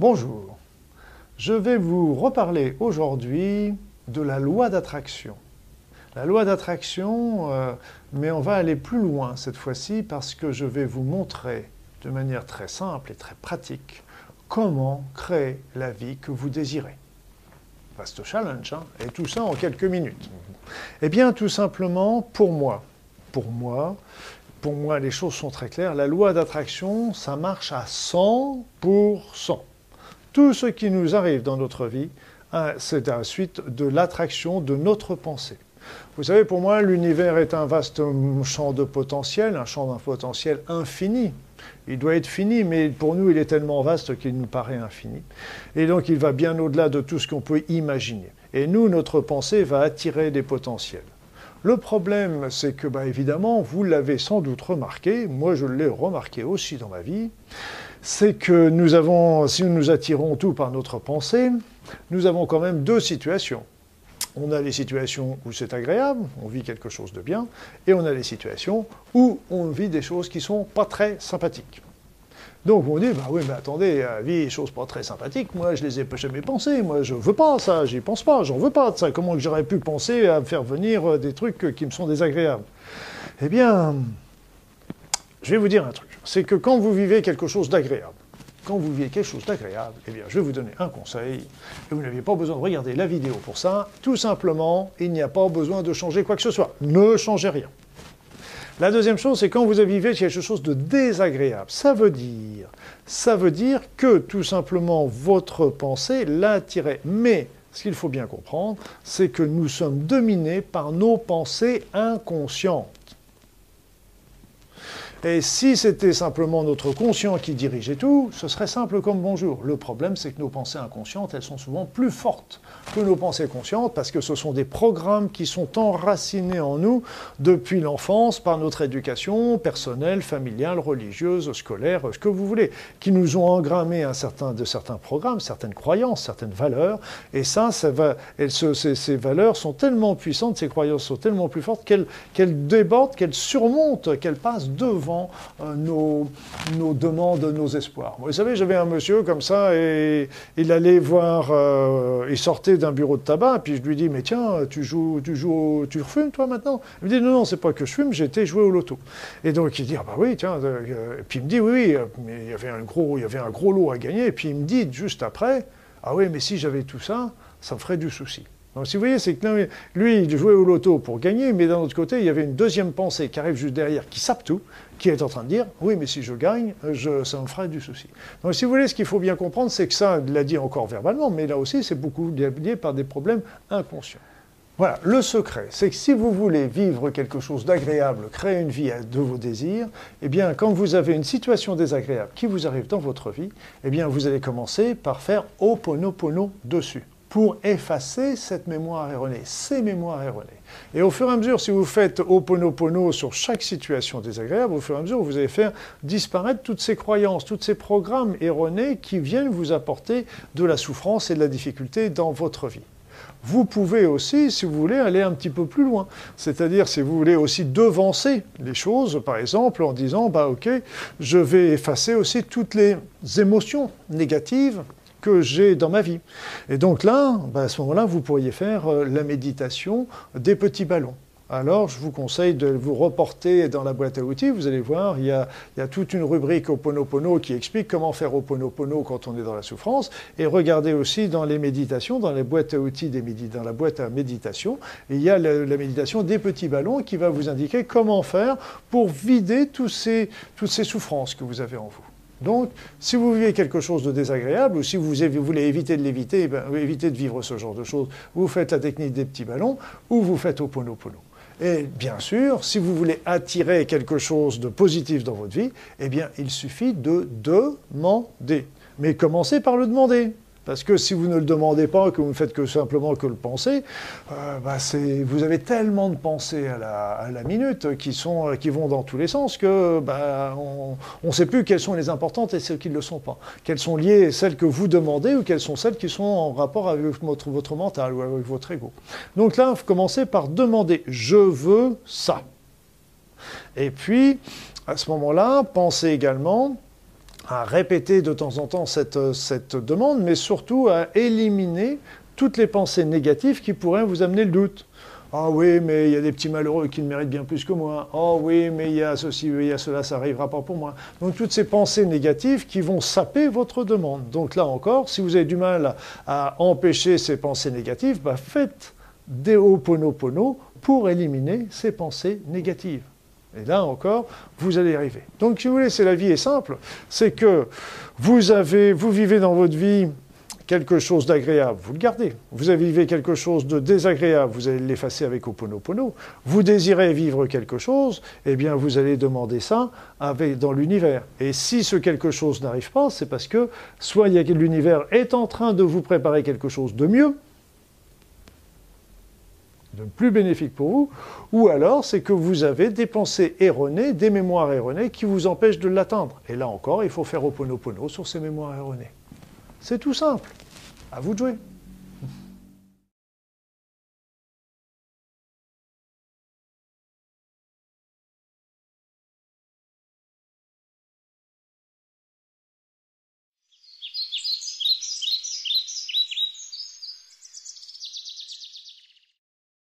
Bonjour, je vais vous reparler aujourd'hui de la loi d'attraction. La loi d'attraction, euh, mais on va aller plus loin cette fois-ci parce que je vais vous montrer de manière très simple et très pratique comment créer la vie que vous désirez. Vaste challenge, hein et tout ça en quelques minutes. Eh bien, tout simplement, pour moi, pour moi, pour moi, les choses sont très claires. La loi d'attraction, ça marche à 100%. Tout ce qui nous arrive dans notre vie, hein, c'est la suite de l'attraction de notre pensée. Vous savez, pour moi, l'univers est un vaste champ de potentiel, un champ d'un potentiel infini. Il doit être fini, mais pour nous, il est tellement vaste qu'il nous paraît infini. Et donc, il va bien au-delà de tout ce qu'on peut imaginer. Et nous, notre pensée va attirer des potentiels. Le problème, c'est que, bah, évidemment, vous l'avez sans doute remarqué, moi je l'ai remarqué aussi dans ma vie, c'est que nous avons, si nous nous attirons tout par notre pensée, nous avons quand même deux situations. On a les situations où c'est agréable, on vit quelque chose de bien, et on a les situations où on vit des choses qui sont pas très sympathiques. Donc on dit, bah oui, mais attendez, vie, des choses pas très sympathiques, moi je les ai jamais pensées, moi je veux pas ça, j'y pense pas, j'en veux pas de ça. Comment j'aurais pu penser à me faire venir euh, des trucs qui me sont désagréables? Eh bien, je vais vous dire un truc, c'est que quand vous vivez quelque chose d'agréable, quand vous vivez quelque chose d'agréable, eh bien, je vais vous donner un conseil, et vous n'avez pas besoin de regarder la vidéo pour ça, tout simplement, il n'y a pas besoin de changer quoi que ce soit. Ne changez rien. La deuxième chose, c'est quand vous vivez quelque chose de désagréable. Ça veut dire, ça veut dire que tout simplement votre pensée l'a attiré. Mais ce qu'il faut bien comprendre, c'est que nous sommes dominés par nos pensées inconscientes. Et si c'était simplement notre conscient qui dirigeait tout, ce serait simple comme bonjour. Le problème, c'est que nos pensées inconscientes, elles sont souvent plus fortes que nos pensées conscientes parce que ce sont des programmes qui sont enracinés en nous depuis l'enfance par notre éducation personnelle, familiale, religieuse, scolaire, ce que vous voulez, qui nous ont engrammé un certain, de certains programmes, certaines croyances, certaines valeurs. Et ça, ça va, ces, ces, valeurs sont tellement puissantes, ces croyances sont tellement plus fortes qu'elles débordent, qu'elles surmontent, qu'elles passent devant euh, nos, demandes, nos espoirs. Vous savez, j'avais un monsieur comme ça et il allait voir, euh, il sortait d'un bureau de tabac, puis je lui dis, mais tiens, tu joues, tu joues, tu refumes toi maintenant? Il me dit, non, non, c'est pas que je fume, j'étais joué au loto. Et donc il dit, ah bah oui, tiens, euh, et puis il me dit, oui, oui, mais il y avait un gros, il y avait un gros lot à gagner, et puis il me dit juste après, ah oui, mais si j'avais tout ça, ça me ferait du souci. Donc, si vous voyez, c'est que lui, il jouait au loto pour gagner, mais d'un autre côté, il y avait une deuxième pensée qui arrive juste derrière, qui sape tout, qui est en train de dire oui, mais si je gagne, ça me ferait du souci. Donc, si vous voulez, ce qu'il faut bien comprendre, c'est que ça, il l'a dit encore verbalement, mais là aussi, c'est beaucoup lié par des problèmes inconscients. Voilà, le secret, c'est que si vous voulez vivre quelque chose d'agréable, créer une vie de vos désirs, eh bien, quand vous avez une situation désagréable qui vous arrive dans votre vie, eh bien, vous allez commencer par faire Oponopono dessus pour effacer cette mémoire erronée, ces mémoires erronées. Et au fur et à mesure, si vous faites Oponopono sur chaque situation désagréable, au fur et à mesure, vous allez faire disparaître toutes ces croyances, tous ces programmes erronés qui viennent vous apporter de la souffrance et de la difficulté dans votre vie. Vous pouvez aussi, si vous voulez, aller un petit peu plus loin. C'est-à-dire, si vous voulez aussi devancer les choses, par exemple, en disant, bah ok, je vais effacer aussi toutes les émotions négatives que j'ai dans ma vie. Et donc là, ben, à ce moment-là, vous pourriez faire euh, la méditation des petits ballons. Alors, je vous conseille de vous reporter dans la boîte à outils. Vous allez voir, il y a, toute une rubrique Oponopono qui explique comment faire Oponopono quand on est dans la souffrance. Et regardez aussi dans les méditations, dans la boîte à outils, des dans la boîte à méditation, il y a la, la, méditation des petits ballons qui va vous indiquer comment faire pour vider tous ces, toutes ces souffrances que vous avez en vous. Donc, si vous vivez quelque chose de désagréable ou si vous voulez éviter de l'éviter, eh ben, de vivre ce genre de choses, vous faites la technique des petits ballons ou vous faites Oponopono. Et bien sûr, si vous voulez attirer quelque chose de positif dans votre vie, eh bien, il suffit de demander. Mais commencez par le demander. Parce que si vous ne le demandez pas, que vous ne faites que simplement que le penser, euh, bah vous avez tellement de pensées à la, minute qui, sont, qui vont dans tous les sens que bah, on ne sait plus quelles sont les importantes et celles qui ne le sont pas. Quelles sont liées celles que vous demandez ou quelles sont celles qui sont en rapport avec votre, votre mental ou avec votre ego. Donc là, vous commencez par demander je veux ça. Et puis, à ce moment-là, pensez également à répéter de temps en temps cette, cette demande, mais surtout à éliminer toutes les pensées négatives qui pourraient vous amener le doute. Ah oui, mais il y a des petits malheureux qui le méritent bien plus que moi. Oh oui, mais il y a ceci, il y a cela, ça n'arrivera pas pour moi. Donc toutes ces pensées négatives qui vont saper votre demande. Donc là encore, si vous avez du mal à empêcher ces pensées négatives, bah faites des Ho'oponopono pour éliminer ces pensées négatives. Et là encore, vous allez y arriver. Donc si vous voulez, c'est la vie est simple, c'est que vous avez, vous vivez dans votre vie quelque chose d'agréable, vous le gardez. Vous avez vivez quelque chose de désagréable, vous allez l'effacer avec Oponopono. Vous désirez vivre quelque chose, eh bien vous allez demander ça avec, dans l'univers. Et si ce quelque chose n'arrive pas, c'est parce que soit l'univers est en train de vous préparer quelque chose de mieux, plus bénéfique pour vous, ou alors c'est que vous avez des pensées erronées, des mémoires erronées qui vous empêchent de l'atteindre. Et là encore, il faut faire Oponopono sur ces mémoires erronées. C'est tout simple. À vous de jouer.